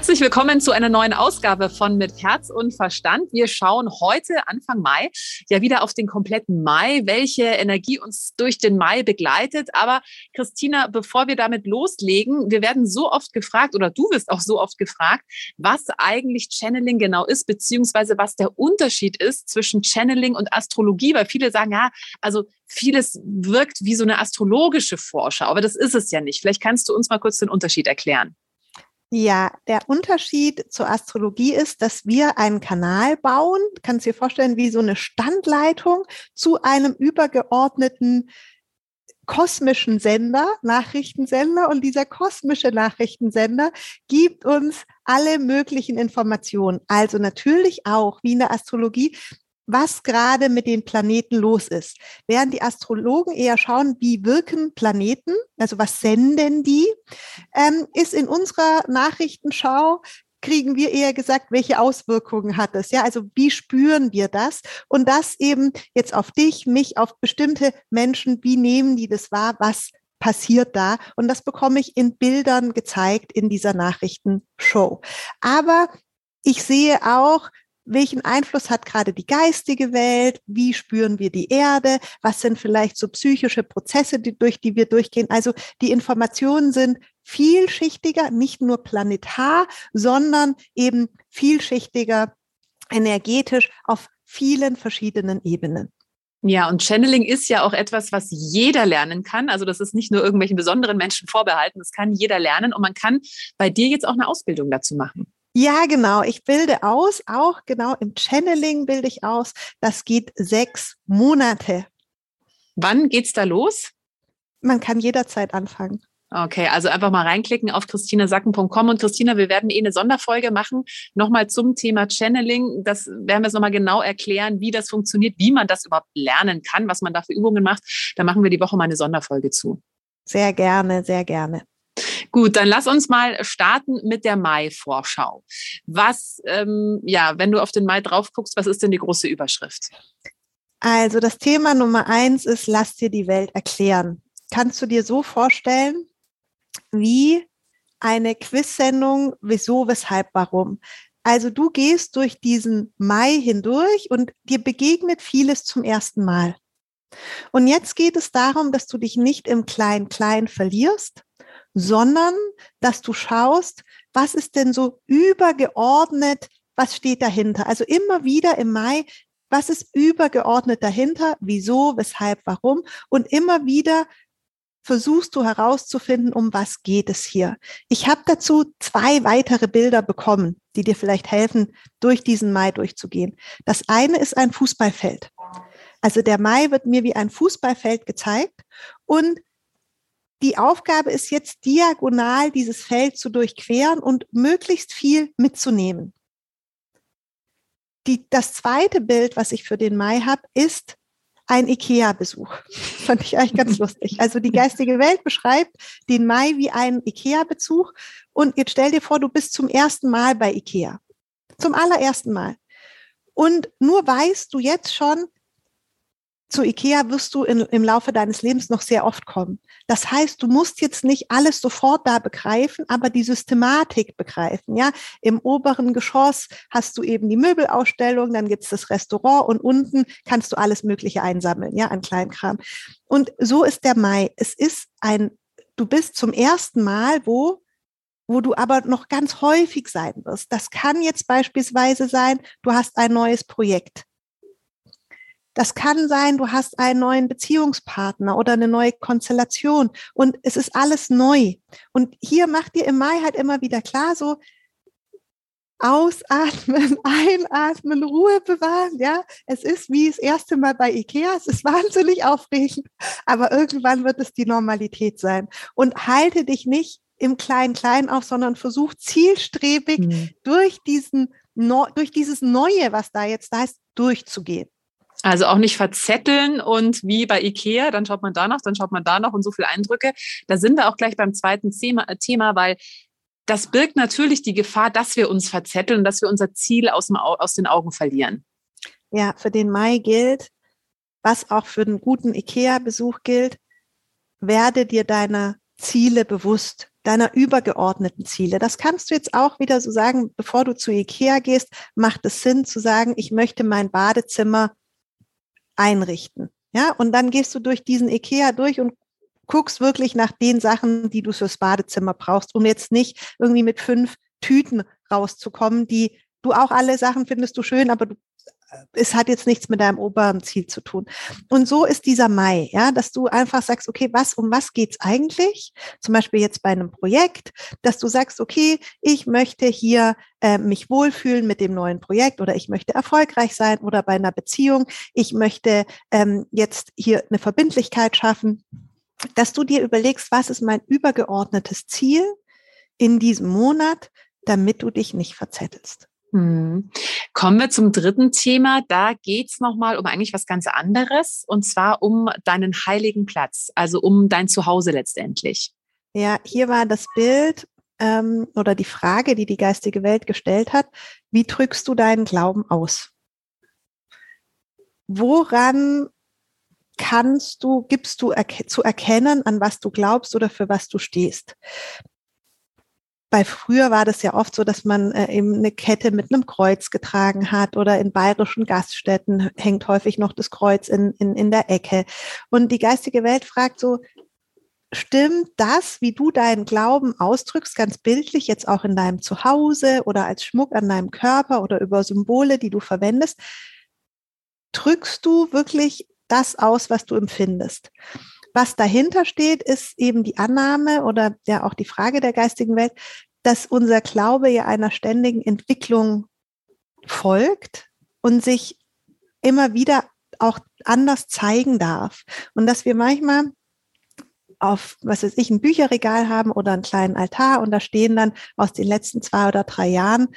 Herzlich willkommen zu einer neuen Ausgabe von Mit Herz und Verstand. Wir schauen heute, Anfang Mai, ja wieder auf den kompletten Mai, welche Energie uns durch den Mai begleitet. Aber Christina, bevor wir damit loslegen, wir werden so oft gefragt oder du wirst auch so oft gefragt, was eigentlich Channeling genau ist, beziehungsweise was der Unterschied ist zwischen Channeling und Astrologie, weil viele sagen, ja, also vieles wirkt wie so eine astrologische Vorschau, aber das ist es ja nicht. Vielleicht kannst du uns mal kurz den Unterschied erklären. Ja, der Unterschied zur Astrologie ist, dass wir einen Kanal bauen, kannst du dir vorstellen, wie so eine Standleitung zu einem übergeordneten kosmischen Sender, Nachrichtensender. Und dieser kosmische Nachrichtensender gibt uns alle möglichen Informationen. Also natürlich auch, wie in der Astrologie, was gerade mit den Planeten los ist. Während die Astrologen eher schauen, wie wirken Planeten, also was senden die, ähm, ist in unserer Nachrichtenschau kriegen wir eher gesagt, welche Auswirkungen hat es? Ja, also wie spüren wir das? Und das eben jetzt auf dich, mich, auf bestimmte Menschen, wie nehmen die das wahr? Was passiert da? Und das bekomme ich in Bildern gezeigt in dieser Nachrichtenshow. Aber ich sehe auch, welchen Einfluss hat gerade die geistige Welt? Wie spüren wir die Erde? Was sind vielleicht so psychische Prozesse, die, durch die wir durchgehen? Also die Informationen sind vielschichtiger, nicht nur planetar, sondern eben vielschichtiger energetisch auf vielen verschiedenen Ebenen. Ja, und Channeling ist ja auch etwas, was jeder lernen kann. Also das ist nicht nur irgendwelchen besonderen Menschen vorbehalten, das kann jeder lernen und man kann bei dir jetzt auch eine Ausbildung dazu machen. Ja, genau. Ich bilde aus, auch genau im Channeling bilde ich aus. Das geht sechs Monate. Wann geht's da los? Man kann jederzeit anfangen. Okay, also einfach mal reinklicken auf christinasacken.com und Christina, wir werden eh eine Sonderfolge machen, nochmal zum Thema Channeling. Das werden wir es nochmal genau erklären, wie das funktioniert, wie man das überhaupt lernen kann, was man da für Übungen macht. Da machen wir die Woche mal eine Sonderfolge zu. Sehr gerne, sehr gerne. Gut, dann lass uns mal starten mit der Mai-Vorschau. Was, ähm, ja, wenn du auf den Mai drauf guckst, was ist denn die große Überschrift? Also das Thema Nummer eins ist, lass dir die Welt erklären. Kannst du dir so vorstellen, wie eine Quiz-Sendung, wieso, weshalb, warum? Also du gehst durch diesen Mai hindurch und dir begegnet vieles zum ersten Mal. Und jetzt geht es darum, dass du dich nicht im Klein-Klein verlierst, sondern dass du schaust, was ist denn so übergeordnet, was steht dahinter? Also immer wieder im Mai, was ist übergeordnet dahinter? Wieso, weshalb, warum? Und immer wieder versuchst du herauszufinden, um was geht es hier. Ich habe dazu zwei weitere Bilder bekommen, die dir vielleicht helfen, durch diesen Mai durchzugehen. Das eine ist ein Fußballfeld. Also der Mai wird mir wie ein Fußballfeld gezeigt und die Aufgabe ist jetzt diagonal dieses Feld zu durchqueren und möglichst viel mitzunehmen. Die, das zweite Bild, was ich für den Mai habe, ist ein IKEA-Besuch. Fand ich eigentlich ganz lustig. Also die geistige Welt beschreibt den Mai wie einen IKEA-Besuch. Und jetzt stell dir vor, du bist zum ersten Mal bei IKEA. Zum allerersten Mal. Und nur weißt du jetzt schon, zu IKEA wirst du in, im Laufe deines Lebens noch sehr oft kommen. Das heißt, du musst jetzt nicht alles sofort da begreifen, aber die Systematik begreifen. Ja, im oberen Geschoss hast du eben die Möbelausstellung, dann gibt's das Restaurant und unten kannst du alles Mögliche einsammeln, ja, an Kleinkram. Und so ist der Mai. Es ist ein, du bist zum ersten Mal, wo wo du aber noch ganz häufig sein wirst. Das kann jetzt beispielsweise sein, du hast ein neues Projekt das kann sein, du hast einen neuen Beziehungspartner oder eine neue Konstellation und es ist alles neu. Und hier macht dir im Mai halt immer wieder klar, so ausatmen, einatmen, Ruhe bewahren, ja. Es ist wie das erste Mal bei Ikea, es ist wahnsinnig aufregend, aber irgendwann wird es die Normalität sein. Und halte dich nicht im Klein-Klein auf, sondern versuch zielstrebig mhm. durch diesen, durch dieses Neue, was da jetzt da ist, durchzugehen. Also auch nicht verzetteln und wie bei Ikea, dann schaut man da noch, dann schaut man da noch und so viele Eindrücke. Da sind wir auch gleich beim zweiten Thema, Thema weil das birgt natürlich die Gefahr, dass wir uns verzetteln, dass wir unser Ziel aus, dem, aus den Augen verlieren. Ja, für den Mai gilt, was auch für einen guten IKEA-Besuch gilt, werde dir deiner Ziele bewusst, deiner übergeordneten Ziele. Das kannst du jetzt auch wieder so sagen, bevor du zu IKEA gehst, macht es Sinn zu sagen, ich möchte mein Badezimmer einrichten. Ja, und dann gehst du durch diesen IKEA durch und guckst wirklich nach den Sachen, die du fürs Badezimmer brauchst, um jetzt nicht irgendwie mit fünf Tüten rauszukommen, die du auch alle Sachen findest du schön, aber du es hat jetzt nichts mit deinem oberen Ziel zu tun. Und so ist dieser Mai, ja, dass du einfach sagst, okay, was, um was geht's eigentlich? Zum Beispiel jetzt bei einem Projekt, dass du sagst, okay, ich möchte hier äh, mich wohlfühlen mit dem neuen Projekt oder ich möchte erfolgreich sein oder bei einer Beziehung, ich möchte ähm, jetzt hier eine Verbindlichkeit schaffen, dass du dir überlegst, was ist mein übergeordnetes Ziel in diesem Monat, damit du dich nicht verzettelst. Hm. Kommen wir zum dritten Thema. Da geht's es nochmal um eigentlich was ganz anderes, und zwar um deinen heiligen Platz, also um dein Zuhause letztendlich. Ja, hier war das Bild ähm, oder die Frage, die die geistige Welt gestellt hat, wie drückst du deinen Glauben aus? Woran kannst du, gibst du erke zu erkennen, an was du glaubst oder für was du stehst? Bei früher war das ja oft so, dass man äh, eben eine Kette mit einem Kreuz getragen hat oder in bayerischen Gaststätten hängt häufig noch das Kreuz in, in, in der Ecke. Und die geistige Welt fragt so, stimmt das, wie du deinen Glauben ausdrückst, ganz bildlich, jetzt auch in deinem Zuhause oder als Schmuck an deinem Körper oder über Symbole, die du verwendest, drückst du wirklich das aus, was du empfindest? Was dahinter steht, ist eben die Annahme oder ja auch die Frage der geistigen Welt, dass unser Glaube ja einer ständigen Entwicklung folgt und sich immer wieder auch anders zeigen darf. Und dass wir manchmal auf, was weiß ich, ein Bücherregal haben oder einen kleinen Altar und da stehen dann aus den letzten zwei oder drei Jahren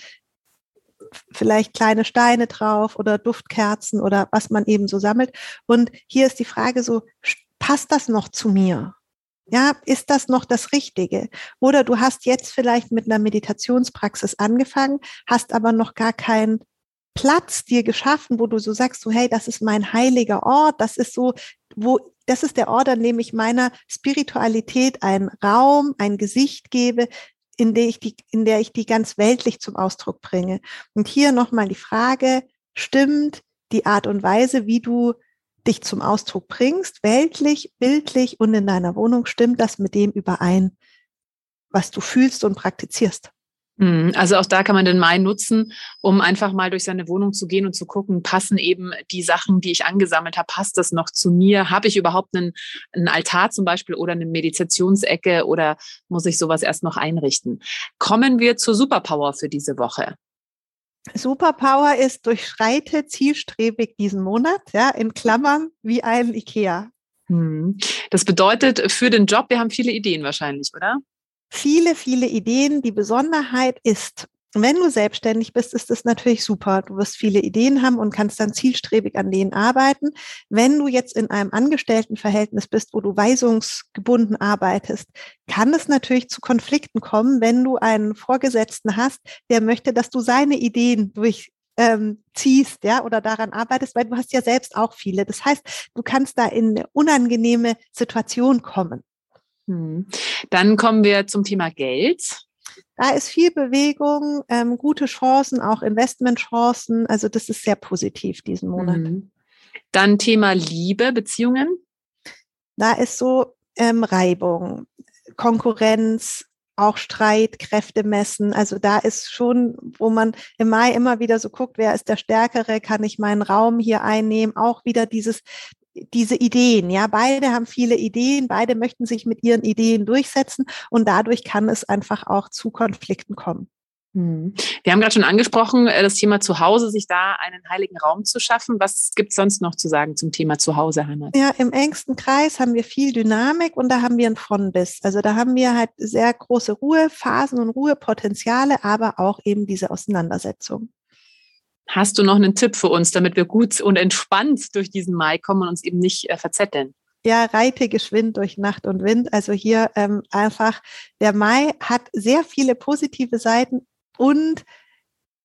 vielleicht kleine Steine drauf oder Duftkerzen oder was man eben so sammelt. Und hier ist die Frage so, passt das noch zu mir? Ja, ist das noch das Richtige? Oder du hast jetzt vielleicht mit einer Meditationspraxis angefangen, hast aber noch gar keinen Platz dir geschaffen, wo du so sagst, so, hey, das ist mein heiliger Ort, das ist so, wo, das ist der Ort, an dem ich meiner Spiritualität einen Raum, ein Gesicht gebe, in der ich die, in der ich die ganz weltlich zum Ausdruck bringe. Und hier nochmal die Frage, stimmt die Art und Weise, wie du dich zum Ausdruck bringst, weltlich, bildlich und in deiner Wohnung, stimmt das mit dem überein, was du fühlst und praktizierst. Mhm. Also auch da kann man den Mai nutzen, um einfach mal durch seine Wohnung zu gehen und zu gucken, passen eben die Sachen, die ich angesammelt habe, passt das noch zu mir? Habe ich überhaupt einen, einen Altar zum Beispiel oder eine Meditationsecke oder muss ich sowas erst noch einrichten? Kommen wir zur Superpower für diese Woche. Superpower ist, durchschreite zielstrebig diesen Monat, ja, in Klammern wie ein IKEA. Hm. Das bedeutet für den Job, wir haben viele Ideen wahrscheinlich, oder? Viele, viele Ideen. Die Besonderheit ist, wenn du selbstständig bist, ist es natürlich super. Du wirst viele Ideen haben und kannst dann zielstrebig an denen arbeiten. Wenn du jetzt in einem Angestelltenverhältnis bist, wo du weisungsgebunden arbeitest, kann es natürlich zu Konflikten kommen, wenn du einen Vorgesetzten hast, der möchte, dass du seine Ideen durch ähm, ziehst, ja, oder daran arbeitest, weil du hast ja selbst auch viele. Das heißt, du kannst da in eine unangenehme Situation kommen. Hm. Dann kommen wir zum Thema Geld. Da ist viel Bewegung, ähm, gute Chancen, auch Investmentchancen. Also das ist sehr positiv diesen Monat. Mhm. Dann Thema Liebe, Beziehungen. Da ist so ähm, Reibung, Konkurrenz, auch Streit, Kräfte messen. Also da ist schon, wo man im Mai immer wieder so guckt, wer ist der Stärkere, kann ich meinen Raum hier einnehmen, auch wieder dieses diese Ideen, ja, beide haben viele Ideen, beide möchten sich mit ihren Ideen durchsetzen und dadurch kann es einfach auch zu Konflikten kommen. Hm. Wir haben gerade schon angesprochen, äh, das Thema Zuhause, sich da einen heiligen Raum zu schaffen. Was gibt es sonst noch zu sagen zum Thema Zuhause, Heimat? Ja, im engsten Kreis haben wir viel Dynamik und da haben wir einen Fondbiss. Also da haben wir halt sehr große Ruhephasen und Ruhepotenziale, aber auch eben diese Auseinandersetzung. Hast du noch einen Tipp für uns, damit wir gut und entspannt durch diesen Mai kommen und uns eben nicht äh, verzetteln? Ja, reite geschwind durch Nacht und Wind. Also hier ähm, einfach, der Mai hat sehr viele positive Seiten und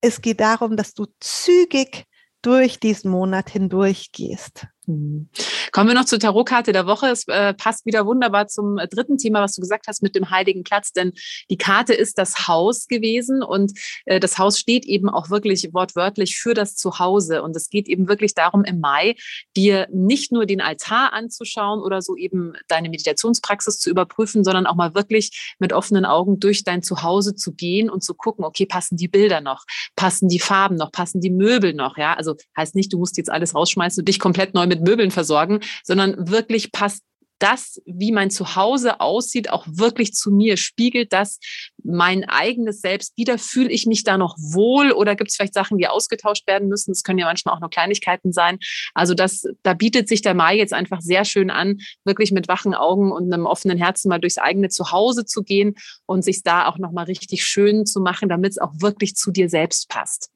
es geht darum, dass du zügig durch diesen Monat hindurch gehst. Mhm. Kommen wir noch zur Tarotkarte der Woche. Es äh, passt wieder wunderbar zum äh, dritten Thema, was du gesagt hast mit dem heiligen Platz, denn die Karte ist das Haus gewesen und äh, das Haus steht eben auch wirklich wortwörtlich für das Zuhause. Und es geht eben wirklich darum, im Mai dir nicht nur den Altar anzuschauen oder so eben deine Meditationspraxis zu überprüfen, sondern auch mal wirklich mit offenen Augen durch dein Zuhause zu gehen und zu gucken, okay, passen die Bilder noch, passen die Farben noch, passen die Möbel noch, ja? Also heißt nicht, du musst jetzt alles rausschmeißen und dich komplett neu mit mit Möbeln versorgen, sondern wirklich passt das, wie mein Zuhause aussieht, auch wirklich zu mir? Spiegelt das mein eigenes Selbst wieder? Fühle ich mich da noch wohl oder gibt es vielleicht Sachen, die ausgetauscht werden müssen? Das können ja manchmal auch nur Kleinigkeiten sein. Also das, da bietet sich der Mai jetzt einfach sehr schön an, wirklich mit wachen Augen und einem offenen Herzen mal durchs eigene Zuhause zu gehen und sich da auch nochmal richtig schön zu machen, damit es auch wirklich zu dir selbst passt.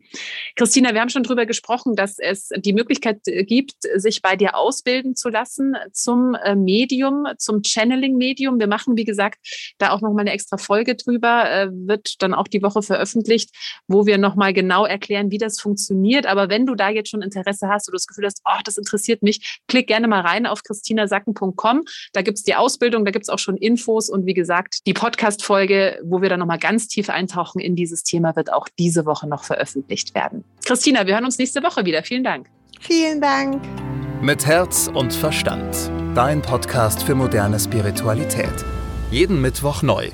Christina, wir haben schon darüber gesprochen, dass es die Möglichkeit äh, gibt, sich bei dir ausbilden zu lassen zum äh, Medium, zum Channeling-Medium. Wir machen, wie gesagt, da auch nochmal eine extra Folge drüber, äh, wird dann auch die Woche veröffentlicht, wo wir nochmal genau erklären, wie das funktioniert. Aber wenn du da jetzt schon Interesse hast oder das Gefühl hast, oh, das interessiert mich, klick gerne mal rein auf christinasacken.com. Da gibt es die Ausbildung, da gibt es auch schon Infos und wie gesagt, die Podcast-Folge, wo wir dann nochmal ganz tief eintauchen in dieses Thema, wird auch diese Woche noch veröffentlicht veröffentlicht werden. Christina, wir hören uns nächste Woche wieder. Vielen Dank. Vielen Dank. Mit Herz und Verstand. Dein Podcast für moderne Spiritualität. Jeden Mittwoch neu.